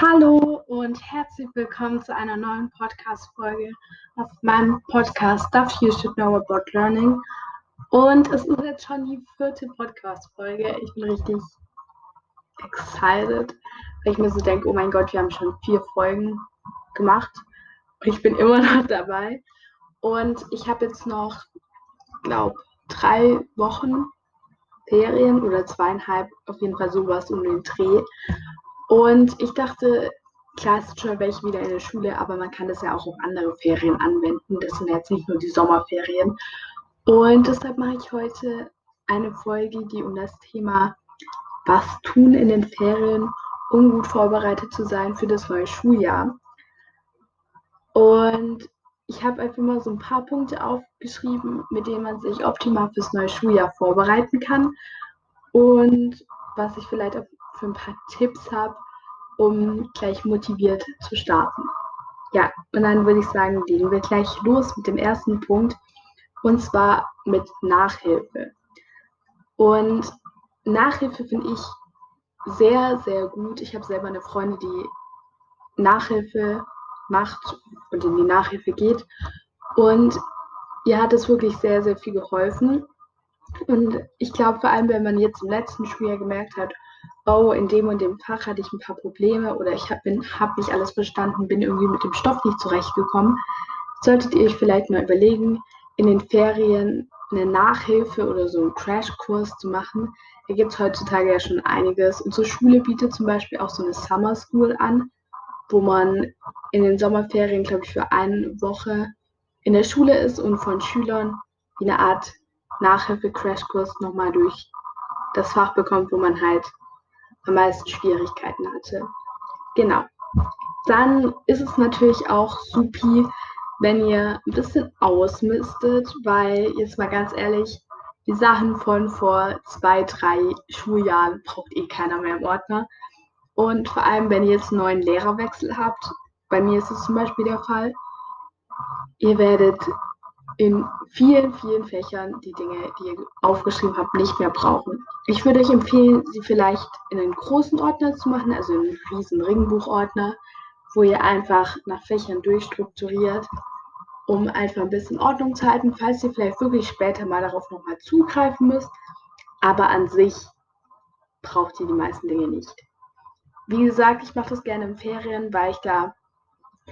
Hallo und herzlich willkommen zu einer neuen Podcast-Folge auf meinem Podcast Stuff You Should Know About Learning. Und es ist jetzt schon die vierte Podcast-Folge. Ich bin richtig excited, weil ich mir so denke, oh mein Gott, wir haben schon vier Folgen gemacht und ich bin immer noch dabei. Und ich habe jetzt noch, glaube drei Wochen Ferien oder zweieinhalb, auf jeden Fall sowas um den Dreh. Und ich dachte, klar ist schon welche wieder in der Schule, aber man kann das ja auch auf andere Ferien anwenden. Das sind jetzt nicht nur die Sommerferien. Und deshalb mache ich heute eine Folge, die um das Thema Was tun in den Ferien, um gut vorbereitet zu sein für das neue Schuljahr. Und ich habe einfach mal so ein paar Punkte aufgeschrieben, mit denen man sich optimal fürs neue Schuljahr vorbereiten kann. Und was ich vielleicht für ein paar Tipps habe, um gleich motiviert zu starten. Ja, und dann würde ich sagen, legen wir gleich los mit dem ersten Punkt und zwar mit Nachhilfe. Und Nachhilfe finde ich sehr, sehr gut. Ich habe selber eine Freundin, die Nachhilfe macht und in die Nachhilfe geht. Und ihr hat es wirklich sehr, sehr viel geholfen. Und ich glaube vor allem, wenn man jetzt im letzten Schuljahr gemerkt hat, oh, in dem und dem Fach hatte ich ein paar Probleme oder ich habe hab nicht alles verstanden, bin irgendwie mit dem Stoff nicht zurechtgekommen, solltet ihr euch vielleicht mal überlegen, in den Ferien eine Nachhilfe oder so einen Crashkurs zu machen. Da gibt es heutzutage ja schon einiges. Unsere Schule bietet zum Beispiel auch so eine Summer School an, wo man in den Sommerferien, glaube ich, für eine Woche in der Schule ist und von Schülern eine Art Nachhilfe-Crashkurs nochmal durch das Fach bekommt, wo man halt am meisten Schwierigkeiten hatte. Genau. Dann ist es natürlich auch supi, wenn ihr ein bisschen ausmistet, weil jetzt mal ganz ehrlich, die Sachen von vor zwei, drei Schuljahren braucht eh keiner mehr im Ordner. Und vor allem, wenn ihr jetzt einen neuen Lehrerwechsel habt, bei mir ist es zum Beispiel der Fall, ihr werdet in vielen, vielen Fächern die Dinge, die ihr aufgeschrieben habt, nicht mehr brauchen. Ich würde euch empfehlen, sie vielleicht in einen großen Ordner zu machen, also in einen riesen Ringbuchordner, wo ihr einfach nach Fächern durchstrukturiert, um einfach ein bisschen Ordnung zu halten, falls ihr vielleicht wirklich später mal darauf nochmal zugreifen müsst. Aber an sich braucht ihr die meisten Dinge nicht. Wie gesagt, ich mache das gerne in Ferien, weil ich da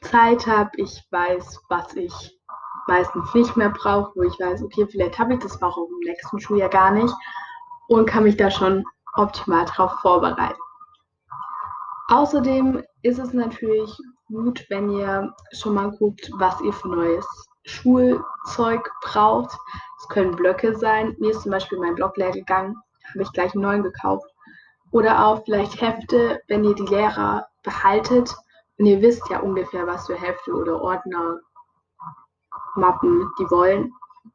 Zeit habe. Ich weiß, was ich meistens nicht mehr brauche, wo ich weiß, okay, vielleicht habe ich das auch im nächsten Schuljahr gar nicht und kann mich da schon optimal darauf vorbereiten. Außerdem ist es natürlich gut, wenn ihr schon mal guckt, was ihr für neues Schulzeug braucht. Es können Blöcke sein. Mir ist zum Beispiel mein Block leer gegangen, habe ich gleich einen neuen gekauft. Oder auch vielleicht Hefte, wenn ihr die Lehrer behaltet und ihr wisst ja ungefähr, was für Hefte oder Ordner Mappen, die wollen,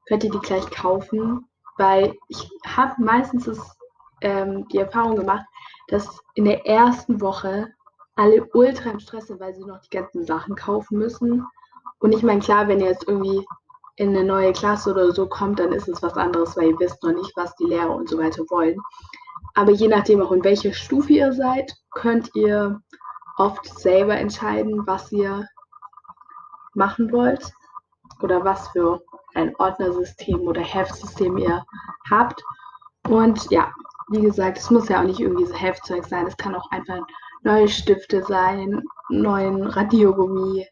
könnt ihr die gleich kaufen, weil ich habe meistens das, ähm, die Erfahrung gemacht, dass in der ersten Woche alle ultra im Stress sind, weil sie noch die ganzen Sachen kaufen müssen. Und ich meine, klar, wenn ihr jetzt irgendwie in eine neue Klasse oder so kommt, dann ist es was anderes, weil ihr wisst noch nicht, was die Lehrer und so weiter wollen. Aber je nachdem auch in welcher Stufe ihr seid, könnt ihr oft selber entscheiden, was ihr machen wollt oder was für ein Ordnersystem oder Heftsystem ihr habt. Und ja, wie gesagt, es muss ja auch nicht irgendwie so Heftzeug sein. Es kann auch einfach neue Stifte sein, neuen Radiergummi.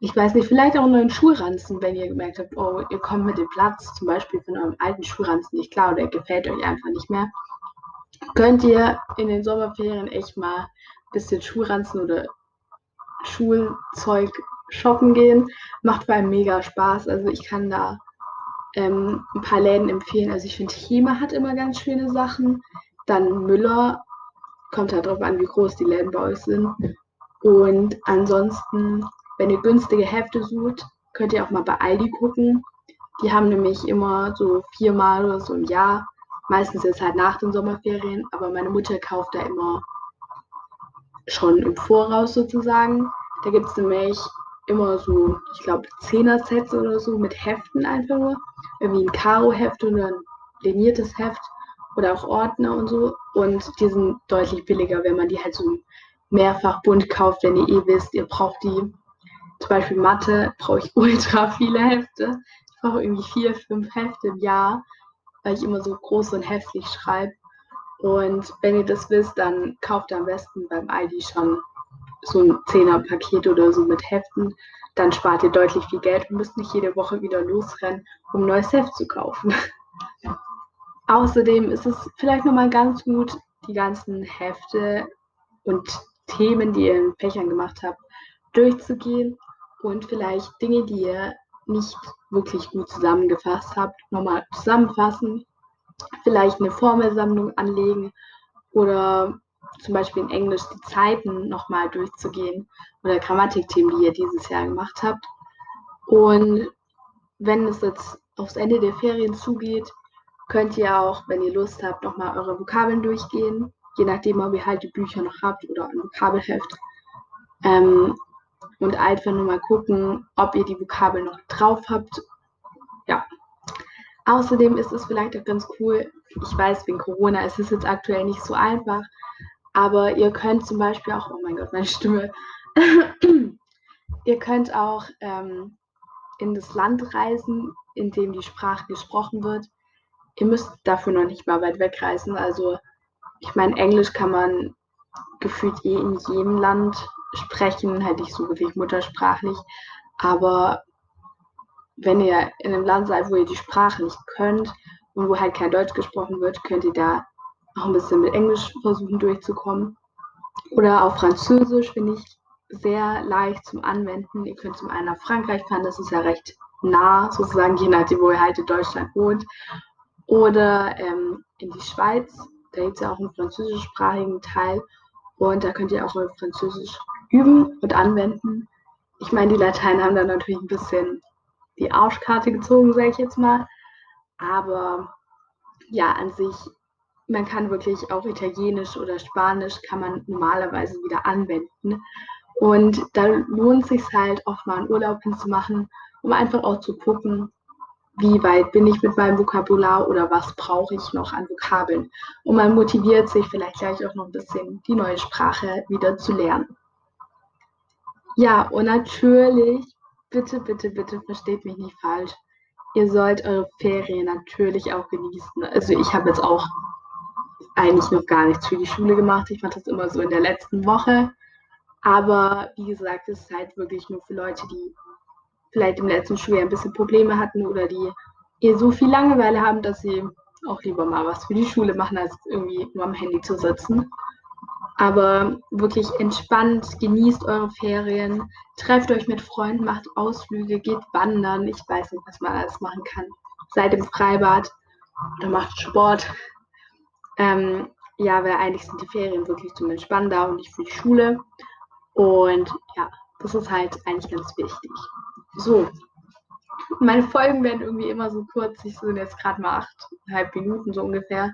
Ich weiß nicht, vielleicht auch neuen Schulranzen, wenn ihr gemerkt habt, oh, ihr kommt mit dem Platz zum Beispiel von eurem alten Schulranzen nicht klar oder er gefällt euch einfach nicht mehr. Könnt ihr in den Sommerferien echt mal ein bisschen Schulranzen oder Schulzeug shoppen gehen. Macht vor allem mega Spaß. Also ich kann da ähm, ein paar Läden empfehlen. Also ich finde, Hema hat immer ganz schöne Sachen. Dann Müller. Kommt halt drauf an, wie groß die Läden bei euch sind. Und ansonsten, wenn ihr günstige Hefte sucht, könnt ihr auch mal bei Aldi gucken. Die haben nämlich immer so viermal oder so im Jahr. Meistens ist halt nach den Sommerferien, aber meine Mutter kauft da immer schon im Voraus sozusagen. Da gibt es nämlich immer so, ich glaube, Zehner-Sets oder so mit Heften einfach nur. Irgendwie ein Karo-Heft oder ein liniertes Heft oder auch Ordner und so. Und die sind deutlich billiger, wenn man die halt so mehrfach bunt kauft, wenn ihr eh wisst, ihr braucht die. Zum Beispiel Mathe brauche ich ultra viele Hefte. Ich brauche irgendwie vier, fünf Hefte im Jahr, weil ich immer so groß und heftig schreibe. Und wenn ihr das wisst, dann kauft ihr am besten beim ID schon so ein 10er Paket oder so mit Heften. Dann spart ihr deutlich viel Geld und müsst nicht jede Woche wieder losrennen, um neues Heft zu kaufen. Außerdem ist es vielleicht nochmal ganz gut, die ganzen Hefte und Themen, die ihr in Fächern gemacht habt, durchzugehen und vielleicht Dinge, die ihr nicht wirklich gut zusammengefasst habt, nochmal zusammenfassen, vielleicht eine Formelsammlung anlegen oder zum Beispiel in Englisch die Zeiten nochmal durchzugehen oder Grammatikthemen, die ihr dieses Jahr gemacht habt. Und wenn es jetzt aufs Ende der Ferien zugeht, könnt ihr auch, wenn ihr Lust habt, nochmal eure Vokabeln durchgehen, je nachdem, ob ihr halt die Bücher noch habt oder ein Vokabelheft. Ähm, und einfach nur mal gucken, ob ihr die Vokabeln noch drauf habt. Ja. Außerdem ist es vielleicht auch ganz cool, ich weiß, wegen Corona ist es jetzt aktuell nicht so einfach, aber ihr könnt zum Beispiel auch, oh mein Gott, meine Stimme, ihr könnt auch ähm, in das Land reisen, in dem die Sprache gesprochen wird. Ihr müsst dafür noch nicht mal weit wegreisen. Also ich meine, Englisch kann man gefühlt eh in jedem Land sprechen, halt nicht so wirklich muttersprachlich. Aber wenn ihr in einem Land seid, wo ihr die Sprache nicht könnt und wo halt kein Deutsch gesprochen wird, könnt ihr da auch ein bisschen mit Englisch versuchen durchzukommen. Oder auch Französisch finde ich sehr leicht zum Anwenden. Ihr könnt zum einen nach Frankreich fahren, das ist ja recht nah, sozusagen, je nachdem, wo ihr halt in Deutschland wohnt. Oder ähm, in die Schweiz, da gibt es ja auch einen französischsprachigen Teil. Und da könnt ihr auch Französisch üben und anwenden. Ich meine, die Latein haben da natürlich ein bisschen die Arschkarte gezogen, sage ich jetzt mal. Aber ja, an sich man kann wirklich auch Italienisch oder Spanisch kann man normalerweise wieder anwenden. Und da lohnt es sich halt auch mal einen Urlaub hinzumachen, um einfach auch zu gucken, wie weit bin ich mit meinem Vokabular oder was brauche ich noch an Vokabeln. Und man motiviert sich vielleicht gleich auch noch ein bisschen, die neue Sprache wieder zu lernen. Ja, und natürlich, bitte, bitte, bitte versteht mich nicht falsch. Ihr sollt eure Ferien natürlich auch genießen. Also ich habe jetzt auch eigentlich noch gar nichts für die Schule gemacht. Ich mache das immer so in der letzten Woche. Aber wie gesagt, es ist halt wirklich nur für Leute, die vielleicht im letzten Schuljahr ein bisschen Probleme hatten oder die eher so viel Langeweile haben, dass sie auch lieber mal was für die Schule machen, als irgendwie nur am Handy zu sitzen. Aber wirklich entspannt, genießt eure Ferien, trefft euch mit Freunden, macht Ausflüge, geht wandern. Ich weiß nicht, was man alles machen kann. Seid im Freibad oder macht Sport. Ähm, ja, weil eigentlich sind die Ferien wirklich zum Entspannen da und nicht für die Schule. Und ja, das ist halt eigentlich ganz wichtig. So, meine Folgen werden irgendwie immer so kurz. Ich sind jetzt gerade mal achteinhalb Minuten so ungefähr.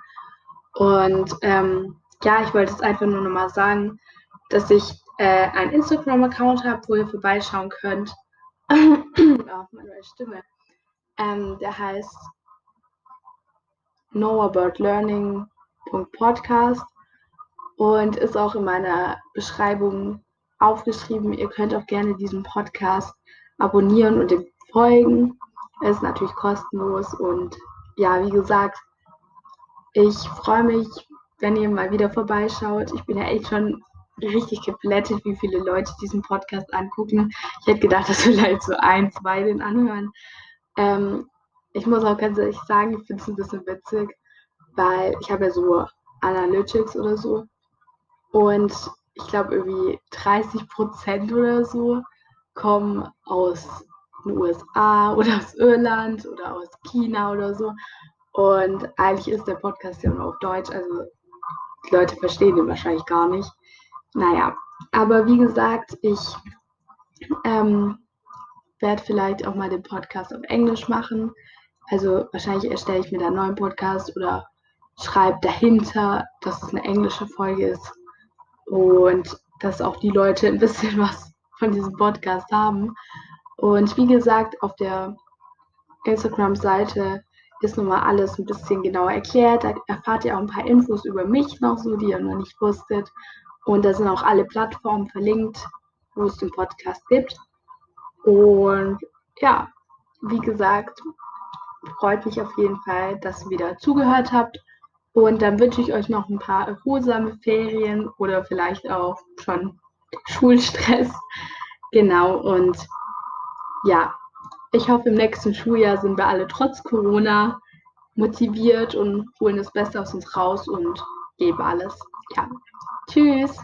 Und ähm, ja, ich wollte jetzt einfach nur nochmal sagen, dass ich äh, einen Instagram-Account habe, wo ihr vorbeischauen könnt. Auf meine Stimme. Ähm, der heißt Know About Learning Podcast und ist auch in meiner Beschreibung aufgeschrieben. Ihr könnt auch gerne diesen Podcast abonnieren und dem folgen. Er ist natürlich kostenlos und ja, wie gesagt, ich freue mich, wenn ihr mal wieder vorbeischaut. Ich bin ja echt schon richtig geplättet, wie viele Leute diesen Podcast angucken. Ich hätte gedacht, dass vielleicht so ein, zwei den anhören. Ähm, ich muss auch ganz ehrlich sagen, ich finde es ein bisschen witzig, weil ich habe ja so Analytics oder so und ich glaube irgendwie 30 Prozent oder so kommen aus den USA oder aus Irland oder aus China oder so und eigentlich ist der Podcast ja nur auf Deutsch, also die Leute verstehen den wahrscheinlich gar nicht. Naja, aber wie gesagt, ich ähm, werde vielleicht auch mal den Podcast auf Englisch machen. Also wahrscheinlich erstelle ich mir da einen neuen Podcast oder schreibt dahinter, dass es eine englische Folge ist und dass auch die Leute ein bisschen was von diesem Podcast haben. Und wie gesagt, auf der Instagram-Seite ist nun mal alles ein bisschen genauer erklärt. Da erfahrt ihr auch ein paar Infos über mich noch so, die ihr noch nicht wusstet. Und da sind auch alle Plattformen verlinkt, wo es den Podcast gibt. Und ja, wie gesagt, freut mich auf jeden Fall, dass ihr wieder zugehört habt. Und dann wünsche ich euch noch ein paar erholsame Ferien oder vielleicht auch schon Schulstress. Genau, und ja, ich hoffe, im nächsten Schuljahr sind wir alle trotz Corona motiviert und holen das Beste aus uns raus und geben alles. Ja, tschüss.